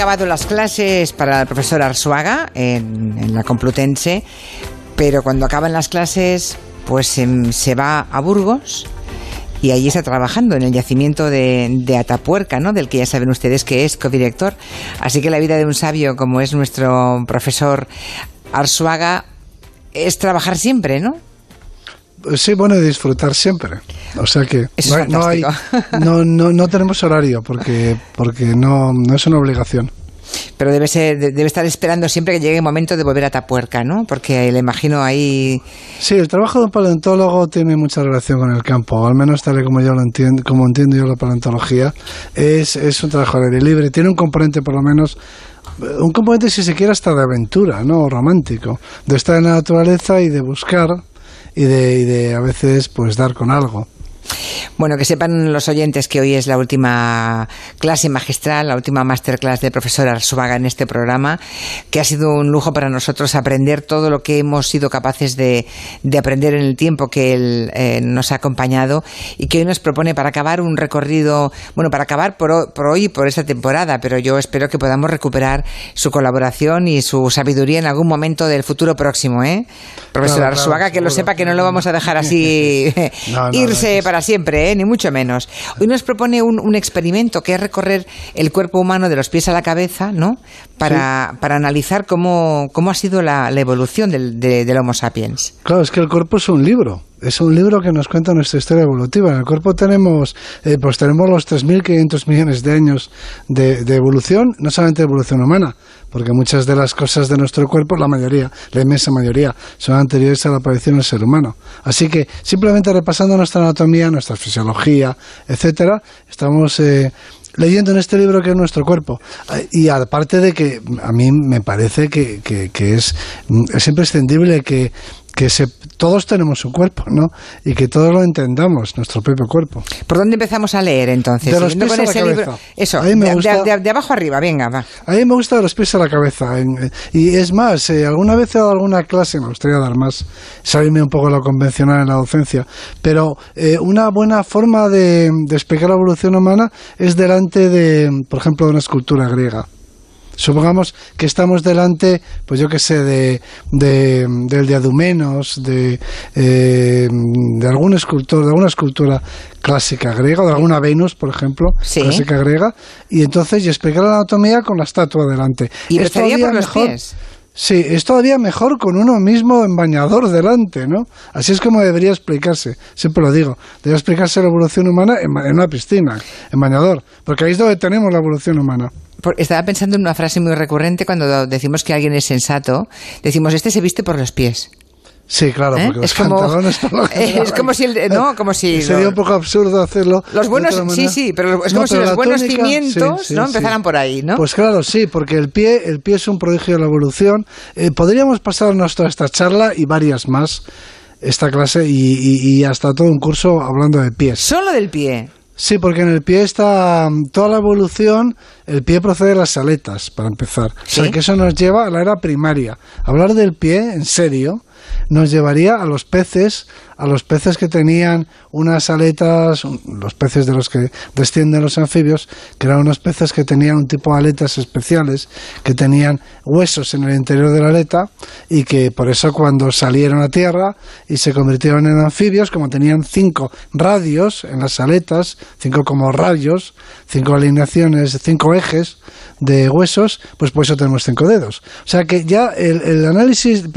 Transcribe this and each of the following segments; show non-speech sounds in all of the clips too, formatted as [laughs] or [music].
acabado las clases para el profesor Arzuaga en, la Complutense, pero cuando acaban las clases, pues se, va a Burgos y allí está trabajando en el yacimiento de, Atapuerca, ¿no? Del que ya saben ustedes que es codirector. Así que la vida de un sabio como es nuestro profesor Arzuaga es trabajar siempre, ¿no? Sí, bueno, disfrutar siempre. O sea que no, hay, no, no, no, [laughs] tenemos horario porque, porque no, no es una obligación. Pero debe, ser, debe estar esperando siempre que llegue el momento de volver a Tapuerca, ¿no? Porque le imagino ahí... Sí, el trabajo de un paleontólogo tiene mucha relación con el campo, al menos tal y como yo lo entiendo, como entiendo yo la paleontología, es, es un trabajo al aire libre, tiene un componente por lo menos un componente si se quiere hasta de aventura, ¿no? romántico, de estar en la naturaleza y de buscar y de, y de a veces pues dar con algo. Bueno, que sepan los oyentes que hoy es la última clase magistral, la última masterclass de profesor Arzuaga en este programa, que ha sido un lujo para nosotros aprender todo lo que hemos sido capaces de, aprender en el tiempo que él eh, nos ha acompañado y que hoy nos propone para acabar un recorrido, bueno, para acabar por, por hoy y por esta temporada, pero yo espero que podamos recuperar su colaboración y su sabiduría en algún momento del futuro próximo, ¿eh? Profesor Arzuaga, que lo sepa que no lo vamos a dejar así [laughs] [laughs] irse para siempre, ¿eh? ni mucho menos. Hoy nos propone un, experimento que es recorrer el cuerpo humano de los pies a la cabeza, ¿no? Para, para analizar cómo, cómo ha sido la, evolución del, del Homo sapiens. Claro, es que el cuerpo es un libro es un libro que nos cuenta nuestra historia evolutiva. En el cuerpo tenemos, eh, pues tenemos los 3.500 millones de años de, evolución, no solamente de evolución humana, porque muchas de las cosas de nuestro cuerpo, la mayoría, la inmensa mayoría, son anteriores a la aparición del ser humano. Así que simplemente repasando nuestra anatomía, nuestra fisiología, etcétera, estamos eh, leyendo en este libro que es nuestro cuerpo. Y aparte de que a mí me parece que, es, es imprescindible que que todos tenemos un cuerpo, ¿no? Y que todos lo entendamos, nuestro propio cuerpo. ¿Por dónde empezamos a leer entonces? De los pies a la cabeza. Eso, de, abajo arriba, venga, va. A mí me gusta de los pies a la cabeza. y es más, eh, alguna vez he dado alguna clase, me gustaría dar más, salirme un poco de lo convencional en la docencia, pero eh, una buena forma de explicar la evolución humana es delante de, por ejemplo, de una escultura griega. Supongamos que estamos delante, pues yo qué sé, de, de, del diadumenos, de, eh, de algún escultor, de alguna escultura clásica griega, de alguna Venus, por ejemplo, clásica griega, y entonces y explicar la anatomía con la estatua delante. Y estaría por los pies. Sí, es todavía mejor con uno mismo en bañador delante, ¿no? Así es como debería explicarse, siempre lo digo, debería explicarse la evolución humana en, en una piscina, en bañador, porque ahí es donde tenemos la evolución humana estaba pensando en una frase muy recurrente cuando decimos que alguien es sensato. Decimos, este se viste por los pies. Sí, claro, ¿Eh? porque es como, [laughs] Es como si, no, como si sería un poco absurdo hacerlo. Los buenos, sí, sí, pero es como si los buenos cimientos, ¿no? Empezaran por ahí, ¿no? Pues claro, sí, porque el pie, el pie es un prodigio de la evolución. Eh, podríamos pasarnos toda esta charla y varias más esta clase y, y hasta todo un curso hablando de pies. Solo del pie. Sí, porque en el pie está mm, toda la evolución, el pie procede de las aletas, para empezar. O sea, que eso nos lleva a la era primaria. Hablar del pie, en serio, nos llevaría a los peces, a los peces que tenían unas aletas, los peces de los que descienden los anfibios, que eran unos peces que tenían un tipo de aletas especiales, que tenían huesos en el interior de la aleta y que por eso cuando salieron a tierra y se convirtieron en anfibios, como tenían cinco radios en las aletas, cinco como rayos, cinco alineaciones, cinco ejes de huesos, pues por eso tenemos cinco dedos. O sea que ya el, análisis, la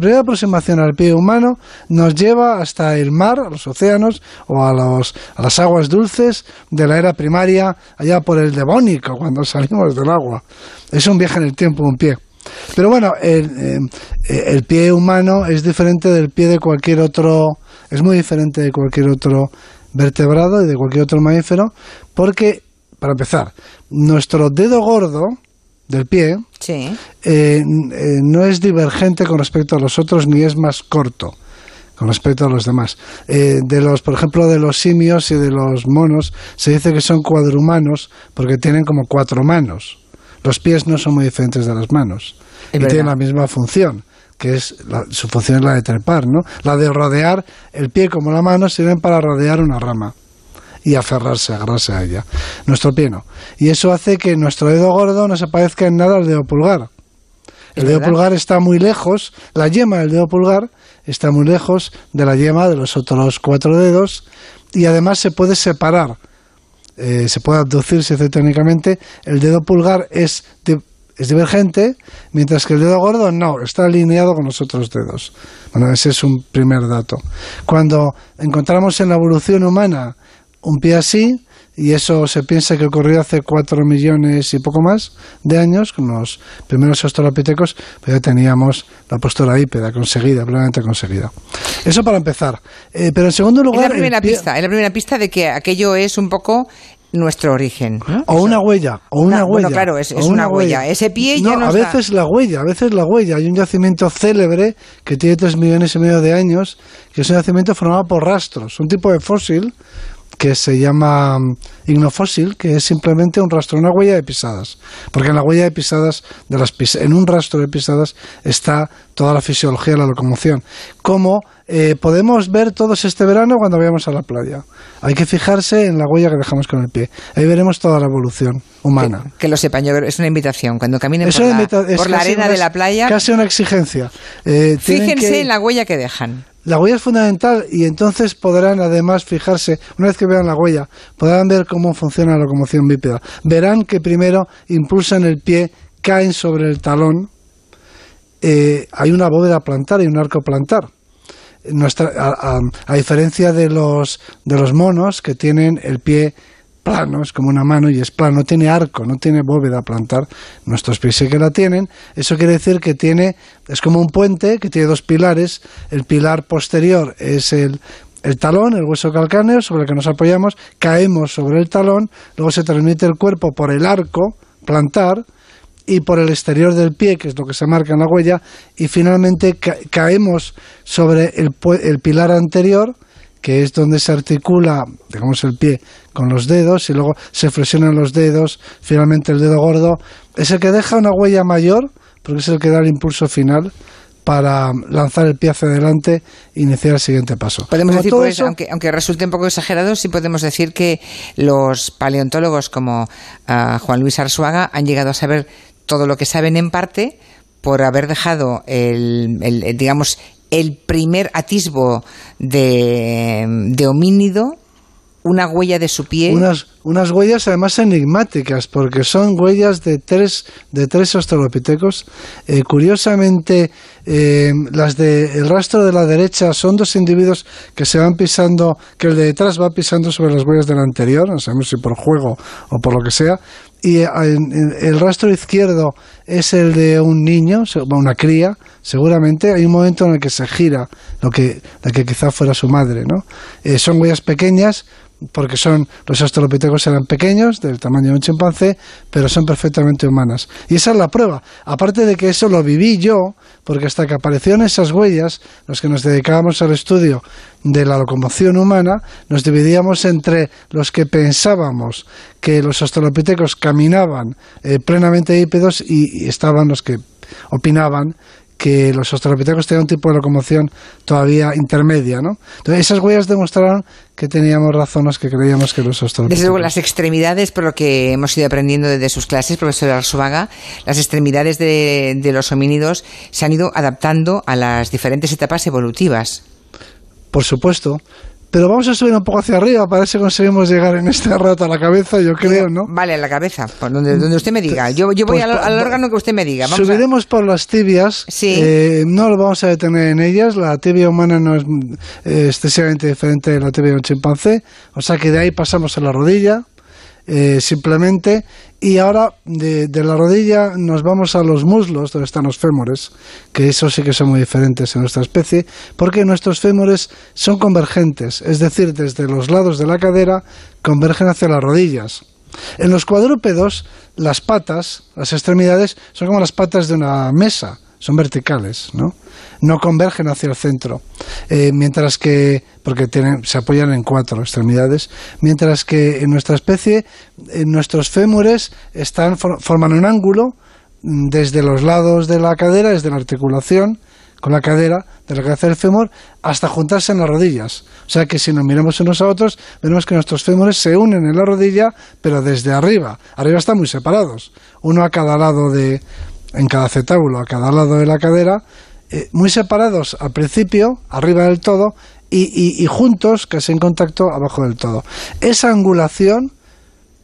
primera aproximación al pie humano nos lleva hasta el mar, a los océanos o a, los, a las aguas dulces de la era primaria, allá por el Devónico, cuando [laughs] salimos del agua. Es un viaje en el tiempo, un pie. Pero bueno, el, eh, el pie humano es diferente del pie de cualquier otro, es muy diferente de cualquier otro vertebrado y de cualquier otro mamífero, porque, para empezar, nuestro dedo gordo del pie sí. Eh, eh, no es divergente con respecto a los otros ni es más corto con respecto a los demás. Eh, de los, por ejemplo, de los simios y de los monos, se dice que son cuadrumanos porque tienen como cuatro manos. Los pies no son muy diferentes de las manos y tienen la misma función que es su función es la de trepar, ¿no? La de rodear el pie como la mano sirven para rodear una rama. y aferrarse, agarrarse a ella. Nuestro pie no. Y eso hace que nuestro dedo gordo no se parezca en nada al dedo pulgar. El dedo pulgar está muy lejos, la yema del dedo pulgar está muy lejos de la yema de los otros cuatro dedos y además se puede separar, eh, se puede abducirse técnicamente. El dedo pulgar es, es divergente, mientras que el dedo gordo no, está alineado con los otros dedos. Bueno, ese es un primer dato. Cuando encontramos en la evolución humana un pie así, y eso se piensa que ocurrió hace cuatro millones y poco más de años, con los primeros australopitecos, pues ya teníamos la postura hípeda conseguida, plenamente conseguida. Eso para empezar. Eh, pero en segundo lugar... Es la primera pista, es la primera pista de que aquello es un poco nuestro origen. O una huella, o una, huella. Bueno, claro, es, una, huella. Ese pie ya no a veces la huella, a veces la huella. Hay un yacimiento célebre que tiene tres millones y medio de años, que es un yacimiento formado por rastros, un tipo de fósil que se llama mm, ignofósil, que es simplemente un rastro, una huella de pisadas. Porque en la huella de pisadas, de las en un rastro de pisadas, está toda la fisiología de la locomoción. Como eh, podemos ver todos este verano cuando vayamos a la playa. Hay que fijarse en la huella que dejamos con el pie. Ahí veremos toda la evolución humana. Que, lo sepan, yo es una invitación. Cuando caminen por la, arena de la playa. Casi una exigencia. Eh, fíjense en la huella que dejan. La huella es fundamental y entonces podrán además fijarse, una vez que vean la huella, podrán ver cómo funciona la locomoción bípeda. Verán que primero impulsan el pie, caen sobre el talón, eh, hay una bóveda plantar y un arco plantar. Nuestra, a, diferencia de los, de los monos que tienen el pie plano, es como una mano y es plano, no tiene arco, no tiene bóveda a plantar. Nuestros pies sí que la tienen. Eso quiere decir que tiene, es como un puente que tiene dos pilares. El pilar posterior es el, el talón, el hueso calcáneo sobre el que nos apoyamos, caemos sobre el talón, luego se transmite el cuerpo por el arco plantar y por el exterior del pie, que es lo que se marca en la huella, y finalmente caemos sobre el, el pilar anterior, que es donde se articula, digamos, el pie con los dedos y luego se flexionan los dedos, finalmente el dedo gordo, es el que deja una huella mayor, porque es el que da el impulso final para lanzar el pie hacia adelante e iniciar el siguiente paso. Podemos decir, pues, aunque, aunque resulte un poco exagerado, sí podemos decir que los paleontólogos como ah, Juan Luis Arzuaga han llegado a saber todo lo que saben en parte por haber dejado el digamos, el primer atisbo de, de homínido una huella de su pie. Unas, unas huellas además enigmáticas, porque son huellas de tres, de tres australopitecos. Eh, curiosamente, eh, las del rastro de la derecha son dos individuos que se van pisando, que el de detrás va pisando sobre las huellas del anterior, no sabemos si por juego o por lo que sea, y eh, el rastro izquierdo es el de un niño, una cría, seguramente. Hay un momento en el que se gira lo que, la que quizá fuera su madre, ¿no? son huellas pequeñas, porque son los australopitecos eran pequeños, del tamaño de un chimpancé, pero son perfectamente humanas. Y esa es la prueba. Aparte de que eso lo viví yo, porque hasta que aparecieron esas huellas, los que nos dedicábamos al estudio de la locomoción humana, nos dividíamos entre los que pensábamos que los australopitecos caminaban eh, plenamente hípedos y, y estaban los que opinaban que los australopitecos tenían un tipo de locomoción todavía intermedia, ¿no? Entonces esas huellas demostraron que teníamos razones que creíamos que los australopitecos... Desde luego, las extremidades, por lo que hemos ido aprendiendo desde sus clases, profesor Arzuaga, las extremidades de, de los homínidos se han ido adaptando a las diferentes etapas evolutivas. Por supuesto. Pero vamos a subir un poco hacia arriba para ver si conseguimos llegar en este rato a la cabeza, yo creo, ¿no? Vale, a la cabeza, por donde, donde usted me diga. Yo, yo voy pues al, órgano que usted me diga. subiremos por las tibias. Sí. Eh, no lo vamos a detener en ellas. La tibia humana no es eh, excesivamente diferente de la tibia de un chimpancé. O sea que de ahí pasamos a la rodilla. Eh, simplemente. Y ahora de, la rodilla nos vamos a los muslos, donde están los fémures, que eso sí que son muy diferentes en nuestra especie, porque nuestros fémures son convergentes, es decir, desde los lados de la cadera convergen hacia las rodillas. En los cuadrúpedos, las patas, las extremidades, son como las patas de una mesa, son verticales, ¿no? No convergen hacia el centro, eh, mientras que, porque tienen, se apoyan en cuatro extremidades, mientras que en nuestra especie, en nuestros fémures están, forman un ángulo mm, desde los lados de la cadera, desde la articulación, con la cadera de la cabeza del fémur hasta juntarse en las rodillas. O sea que si nos miramos unos a otros, veremos que nuestros fémures se unen en la rodilla, pero desde arriba. Arriba están muy separados, uno a cada lado de, en cada acetábulo, a cada lado de la cadera, eh, muy separados al principio, arriba del todo, y, y, juntos, casi en contacto, abajo del todo. Esa angulación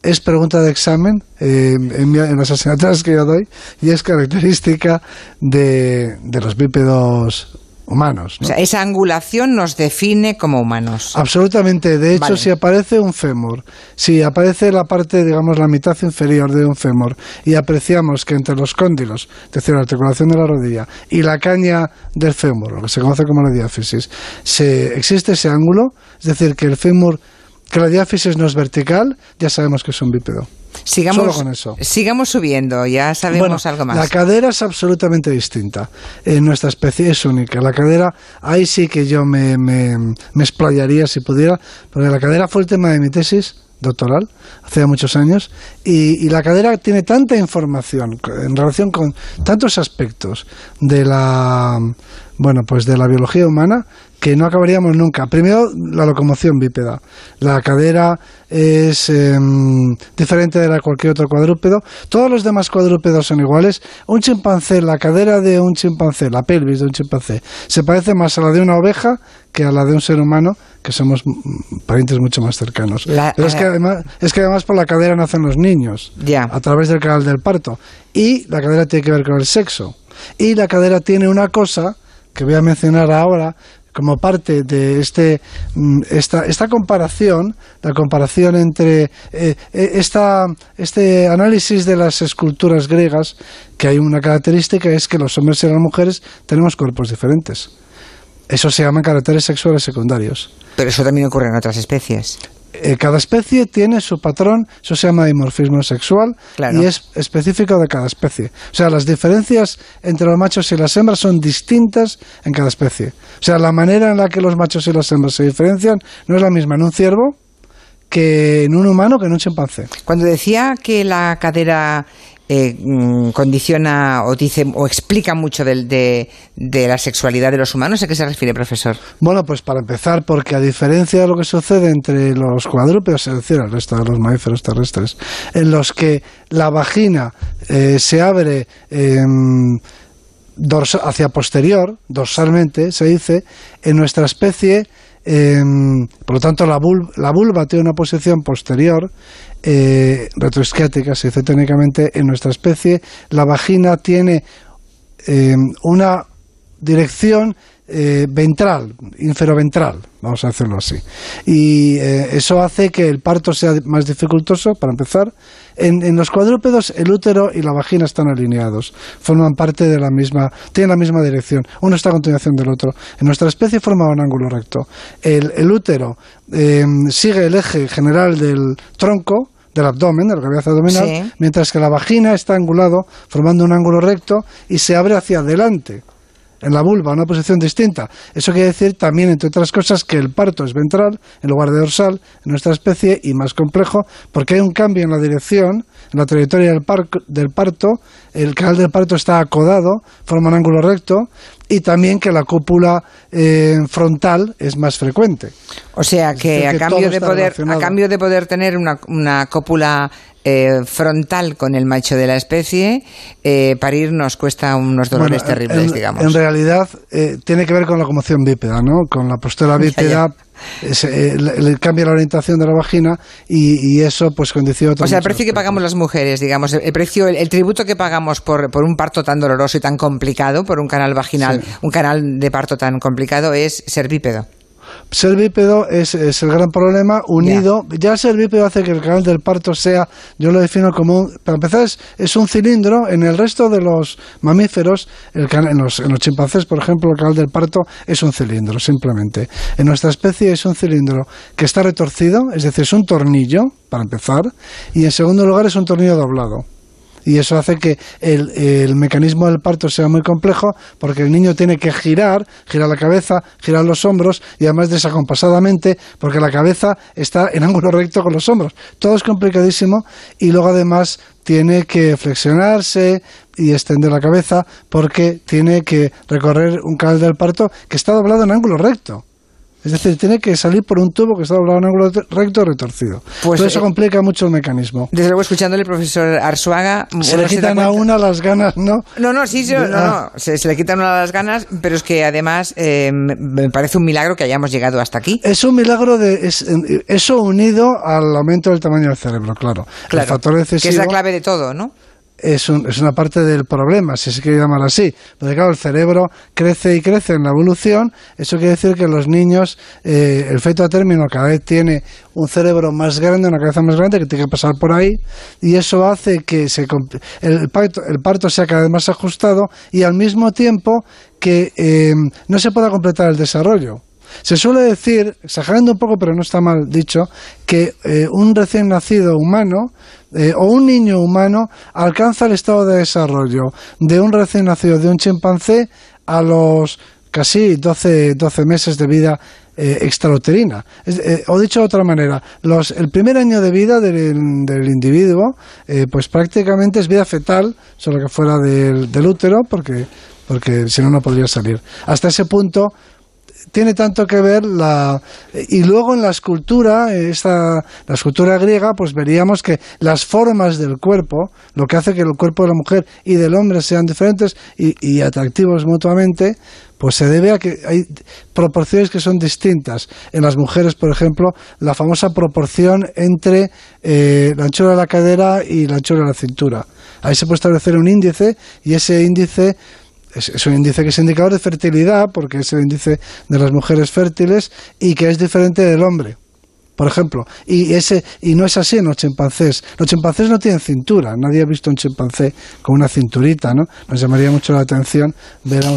es pregunta de examen eh, en, las asignaturas que yo doy y es característica de, de los bípedos humanos. O sea, esa angulación nos define como humanos. Absolutamente. De hecho, si aparece un fémur, si aparece la parte, digamos, la mitad inferior de un fémur y apreciamos que entre los cóndilos, es decir, la articulación de la rodilla y la caña del fémur, lo que se conoce como la diáfisis, se, existe ese ángulo, es decir, que el fémur, que la diáfisis no es vertical, ya sabemos que es un bípedo. Sigamos, con eso. sigamos subiendo, ya sabemos algo más. La cadera es absolutamente distinta. En nuestra especie es única. La cadera, ahí sí que yo me, me, me explayaría si pudiera, porque la cadera fue el tema de mi tesis doctoral hace muchos años y, y, la cadera tiene tanta información en relación con tantos aspectos de la bueno pues de la biología humana que no acabaríamos nunca. Primero, la locomoción bípeda. La cadera es em, diferente de la de cualquier otro cuadrúpedo. Todos los demás cuadrúpedos son iguales. Un chimpancé, la cadera de un chimpancé, la pelvis de un chimpancé, se parece más a la de una oveja que a la de un ser humano, que somos parientes mucho más cercanos. Pero es que, además, es que además por la cadera nacen los niños, a través del canal del parto. Y la cadera tiene que ver con el sexo. Y la cadera tiene una cosa que voy a mencionar ahora, como parte de este, mm, esta, esta comparación, la comparación entre eh, eh, esta, este análisis de las esculturas griegas, que hay una característica, es que los hombres y las mujeres tenemos cuerpos diferentes. Eso se llaman caracteres sexuales secundarios. Pero eso también ocurre en otras especies. Eh, cada especie tiene su patrón, eso se llama dimorfismo sexual y es específico de cada especie. O sea, las diferencias entre los machos y las hembras son distintas en cada especie. O sea, la manera en la que los machos y las hembras se diferencian no es la misma en un ciervo que en un humano que en un chimpancé. Cuando decía que la cadera eh, mm, condiciona o dice o explica mucho de, de, la sexualidad de los humanos? ¿A qué se refiere, profesor? Bueno, pues para empezar, porque a diferencia de lo que sucede entre los cuadrúpedos, es decir, el resto de los mamíferos terrestres, en los que la vagina eh, se abre em, hacia posterior, dorsalmente, se dice, en nuestra especie em, por lo tanto, la, la, vulva tiene una posición posterior eh, retroisquiática, se dice técnicamente, en nuestra especie. La vagina tiene eh, una dirección eh, ventral, inferoventral, vamos a hacerlo así. Y eh, eso hace que el parto sea más dificultoso, para empezar. En, en, los cuadrúpedos, el útero y la vagina están alineados, forman parte de la misma, tienen la misma dirección, uno está a continuación del otro. En nuestra especie forma un ángulo recto. El, el útero sigue el eje general del tronco, del abdomen, de la cabeza abdominal, mientras que la vagina está angulado, formando un ángulo recto y se abre hacia adelante en la vulva, una posición distinta. Eso quiere decir también, entre otras cosas, que el parto es ventral en lugar de dorsal en nuestra especie y más complejo, porque hay un cambio en la dirección, en la trayectoria del, del parto, el canal del parto está acodado, forma un ángulo recto, y también que la cúpula eh, frontal es más frecuente. O sea que, a, cambio de poder, a cambio de poder tener una, una cópula eh, frontal con el macho de la especie, eh, parir nos cuesta unos dolores terribles, digamos. En realidad eh, tiene que ver con la conmoción bípeda, ¿no? Con la postura [laughs] bípeda. le, cambia la orientación de la vagina y, eso pues condiciona O sea, el precio que pagamos las mujeres, digamos, el, precio, el, tributo que pagamos por, por, un parto tan doloroso y tan complicado, por un canal vaginal, un canal de parto tan complicado, es ser bípedo. Ser bípedo es, el gran problema, unido. Ya ser bípedo hace que el canal del parto sea, yo lo defino como, un, para empezar, es, un cilindro. En el resto de los mamíferos, el en, los, en los chimpancés, por ejemplo, el canal del parto es un cilindro, simplemente. En nuestra especie es un cilindro que está retorcido, es decir, es un tornillo, para empezar, y en segundo lugar es un tornillo doblado Y eso hace que el, el mecanismo del parto sea muy complejo porque el niño tiene que girar, girar la cabeza, girar los hombros y además desacompasadamente porque la cabeza está en ángulo recto con los hombros. Todo es complicadísimo y luego además tiene que flexionarse y extender la cabeza porque tiene que recorrer un canal del parto que está doblado en ángulo recto. Es decir, tiene que salir por un tubo que está doblado en ángulo recto retorcido. Pues eso eh, complica mucho el mecanismo. Desde luego, escuchándole el profesor Arzuaga... Se le quitan a una las ganas, ¿no? No, no, sí, no, no, ah. se, le quitan una las ganas, pero es que además eh, me parece un milagro que hayamos llegado hasta aquí. Es un milagro de... eso unido al aumento del tamaño del cerebro, claro. Claro, el factor que es la clave de todo, ¿no? Es, es, una parte del problema, si se quiere llamar así. Porque claro, el cerebro crece y crece en la evolución, eso quiere decir que los niños, eh, el feto a término cada vez tiene un cerebro más grande, una cabeza más grande que tiene que pasar por ahí, y eso hace que se, el, parto, el parto sea cada vez más ajustado y al mismo tiempo que eh, no se pueda completar el desarrollo. Se suele decir, exagerando un poco, pero no está mal dicho, que eh, un recién nacido humano eh, o un niño humano alcanza el estado de desarrollo de un recién nacido de un chimpancé a los casi 12, 12 meses de vida eh, extrauterina. o dicho de otra manera, los, el primer año de vida del, individuo, pues prácticamente es vida fetal, solo que fuera del, del útero, porque, porque si no, no podría salir. Hasta ese punto, tiene tanto que ver la y luego en la escultura esta la escultura griega pues veríamos que las formas del cuerpo lo que hace que el cuerpo de la mujer y del hombre sean diferentes y, atractivos mutuamente pues se debe a que hay proporciones que son distintas. En las mujeres, por ejemplo, la famosa proporción entre eh, la anchura de la cadera y la anchura de la cintura. Ahí se puede establecer un índice y ese índice es, un índice que es indicador de fertilidad, porque es el índice de las mujeres fértiles y que es diferente del hombre. Por ejemplo, y ese y no es así en los chimpancés. Los chimpancés no tienen cintura. Nadie ha visto un chimpancé con una cinturita, ¿no? Nos llamaría mucho la atención ver a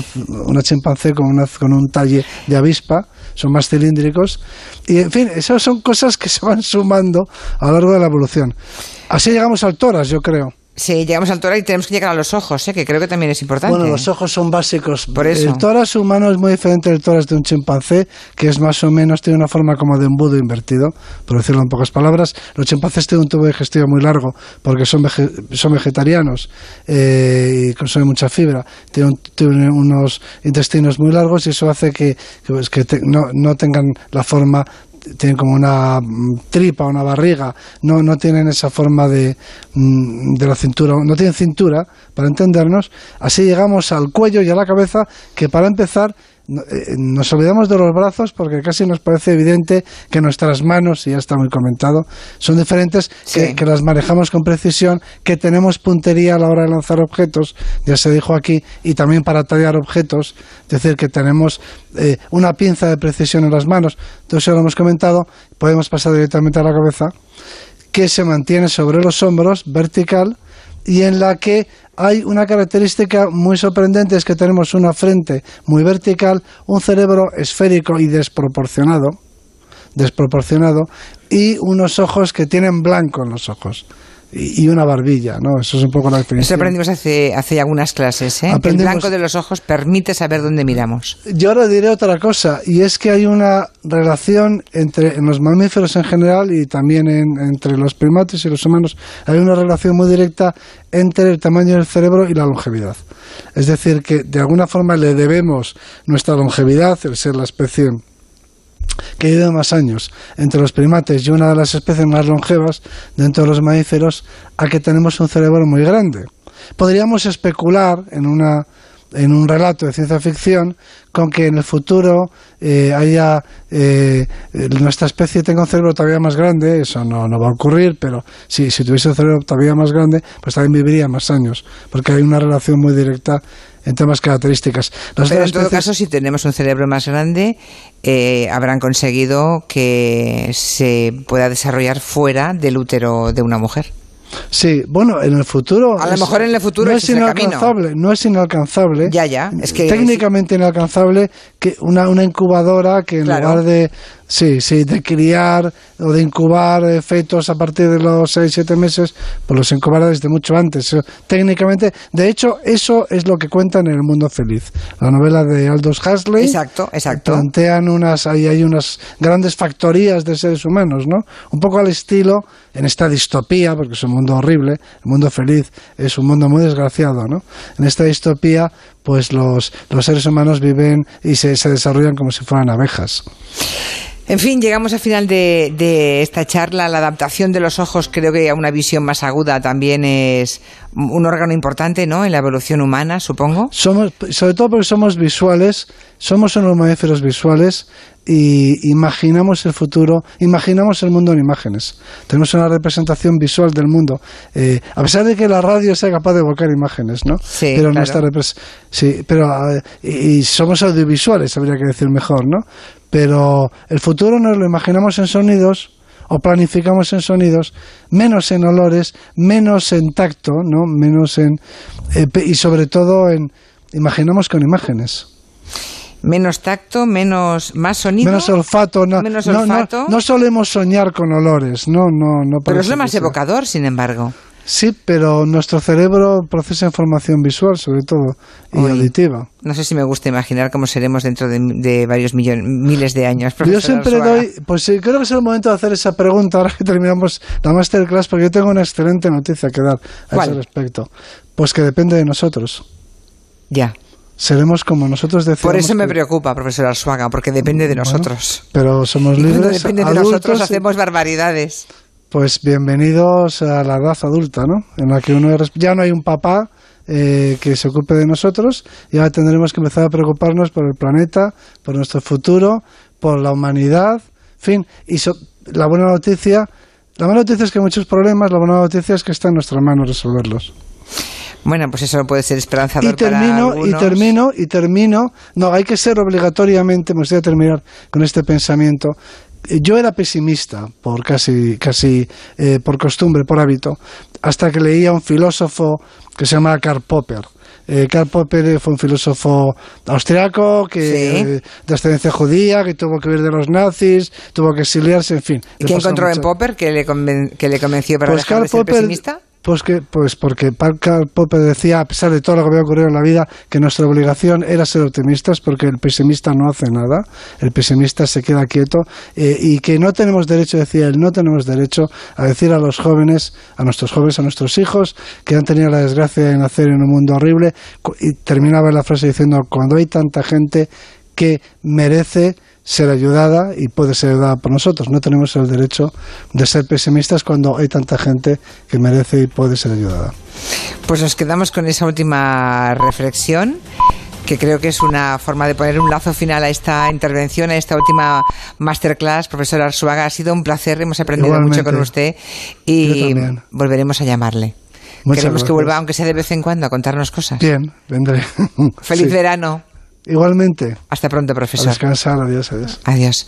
una chimpancé con, una, con un talle de avispa. Son más cilíndricos. Y, en fin, esas son cosas que se van sumando a lo largo de la evolución. Así llegamos al toras, yo creo. Sí, llegamos al tórax y tenemos que llegar a los ojos, ¿eh? que creo que también es importante. Bueno, los ojos son básicos. Por eso. El tórax humano es muy diferente del tórax de un chimpancé, que es más o menos, tiene una forma como de embudo invertido, por decirlo en pocas palabras. Los chimpancés tienen un tubo digestivo muy largo, porque son, son vegetarianos eh, y consumen mucha fibra. Tienen, unos intestinos muy largos y eso hace que, que, pues, no, no tengan la forma tienen como una mm, tripa, una barriga, no, no tienen esa forma de, mm, de la cintura, no tienen cintura, para entendernos, así llegamos al cuello y a la cabeza, que para empezar nos olvidamos de los brazos porque casi nos parece evidente que nuestras manos, y ya está muy comentado, son diferentes, que, las manejamos con precisión, que tenemos puntería a la hora de lanzar objetos, ya se dijo aquí, y también para tallar objetos, es decir, que tenemos eh, una pinza de precisión en las manos, todo eso lo hemos comentado, podemos pasar directamente a la cabeza, que se mantiene sobre los hombros, vertical, y en la que hay una característica muy sorprendente, es que tenemos una frente muy vertical, un cerebro esférico y desproporcionado, desproporcionado, y unos ojos que tienen blanco en los ojos y una barbilla, ¿no? Eso es un poco la definición. Eso aprendimos hace, hace algunas clases, ¿eh? el blanco de los ojos permite saber dónde miramos. Yo ahora diré otra cosa, y es que hay una relación entre en los mamíferos en general y también entre los primates y los humanos, hay una relación muy directa entre el tamaño del cerebro y la longevidad. Es decir, que de alguna forma le debemos nuestra longevidad, el ser la especie que vive más años entre los primates y una de las especies más longevas dentro de los mamíferos, a que tenemos un cerebro muy grande. Podríamos especular en una en un relato de ciencia ficción con que en el futuro eh, haya eh, nuestra especie tenga un cerebro todavía más grande, eso no, no va a ocurrir, pero si, si tuviese un cerebro todavía más grande, pues también viviría más años, porque hay una relación muy directa en temas características. Pero en todo caso, si tenemos un cerebro más grande, eh, habrán conseguido que se pueda desarrollar fuera del útero de una mujer. Sí, bueno, en el futuro. A lo mejor en el futuro no es, inalcanzable, no es inalcanzable. Ya, ya. Es que técnicamente inalcanzable que una, una incubadora que en lugar de Sí, sí, de criar o de incubar eh, fetos a partir de los 6, 7 meses, pues los incubará desde mucho antes. Técnicamente, de hecho, eso es lo que cuentan en El Mundo Feliz. La novela de Aldous Huxley. Exacto, exacto. Plantean unas, ahí hay unas grandes factorías de seres humanos, ¿no? Un poco al estilo, en esta distopía, porque es un mundo horrible, el mundo feliz es un mundo muy desgraciado, ¿no? En esta distopía, pues los, los seres humanos viven y se, se desarrollan como si fueran abejas. En fin, llegamos al final de, esta charla. La adaptación de los ojos, creo que a una visión más aguda también es un órgano importante, ¿no? En la evolución humana, supongo. Somos, sobre todo porque somos visuales, somos unos mamíferos visuales y imaginamos el futuro, imaginamos el mundo en imágenes. Tenemos una representación visual del mundo. Eh, a pesar de que la radio sea capaz de evocar imágenes, ¿no? Sí, pero claro. sí, pero eh, y somos audiovisuales, habría que decir mejor, ¿no? pero el futuro nos lo imaginamos en sonidos o planificamos en sonidos, menos en olores, menos en tacto, ¿no? menos en eh, y sobre todo en imaginamos con imágenes. Menos tacto, menos más sonido. Menos olfato, no, menos olfato. No, solemos soñar con olores, no, no, no. Pero es lo más evocador, sin embargo. Sí, pero nuestro cerebro procesa información visual, sobre todo, y auditiva. No sé si me gusta imaginar cómo seremos dentro de, varios millones, miles de años. Yo siempre doy, pues sí, creo que es el momento de hacer esa pregunta ahora que terminamos la masterclass, porque yo tengo una excelente noticia que dar a ese respecto. Pues que depende de nosotros. Ya. Seremos como nosotros decimos. Por eso me preocupa, profesor Arsuaga, porque depende de nosotros. pero somos libres. depende de nosotros, hacemos barbaridades. Pues bienvenidos a la edad adulta, ¿no? En la que uno ya no hay un papá eh, que se ocupe de nosotros y ahora tendremos que empezar a preocuparnos por el planeta, por nuestro futuro, por la humanidad, en fin. Y la buena noticia, la mala noticia es que hay muchos problemas, la buena noticia es que está en nuestras manos resolverlos. Bueno, pues eso puede ser esperanzador y termino, para Y termino, y termino. No, hay que ser obligatoriamente, me gustaría terminar con este pensamiento, yo era pesimista por casi, casi eh, por costumbre, por hábito, hasta que leía a un filósofo que se llama Karl Popper. Eh, Karl Popper fue un filósofo austriaco que, de ascendencia judía, que tuvo que ver de los nazis, tuvo que exiliarse, en fin. ¿Y qué encontró en Popper que le, que le convenció para pues dejar de ser pesimista? Pues, pues porque Karl Popper decía, a pesar de todo lo que había ocurrido en la vida, que nuestra obligación era ser optimistas, porque el pesimista no hace nada, el pesimista se queda quieto, eh, y que no tenemos derecho, decía él, no tenemos derecho a decir a los jóvenes, a nuestros jóvenes, a nuestros hijos, que han tenido la desgracia de nacer en un mundo horrible, y terminaba la frase diciendo, cuando hay tanta gente que merece ser ayudada y puede ser ayudada por nosotros. No tenemos el derecho de ser pesimistas cuando hay tanta gente que merece y puede ser ayudada. Pues nos quedamos con esa última reflexión que creo que es una forma de poner un lazo final a esta intervención, a esta última masterclass. Profesor Arzuaga, ha sido un placer, hemos aprendido mucho con usted y volveremos a llamarle. Queremos que vuelva, aunque sea de vez en cuando, a contarnos cosas. Bien, vendré. Feliz verano. Igualmente. Hasta pronto, profesor. A descansar, adiós, adiós. Adiós.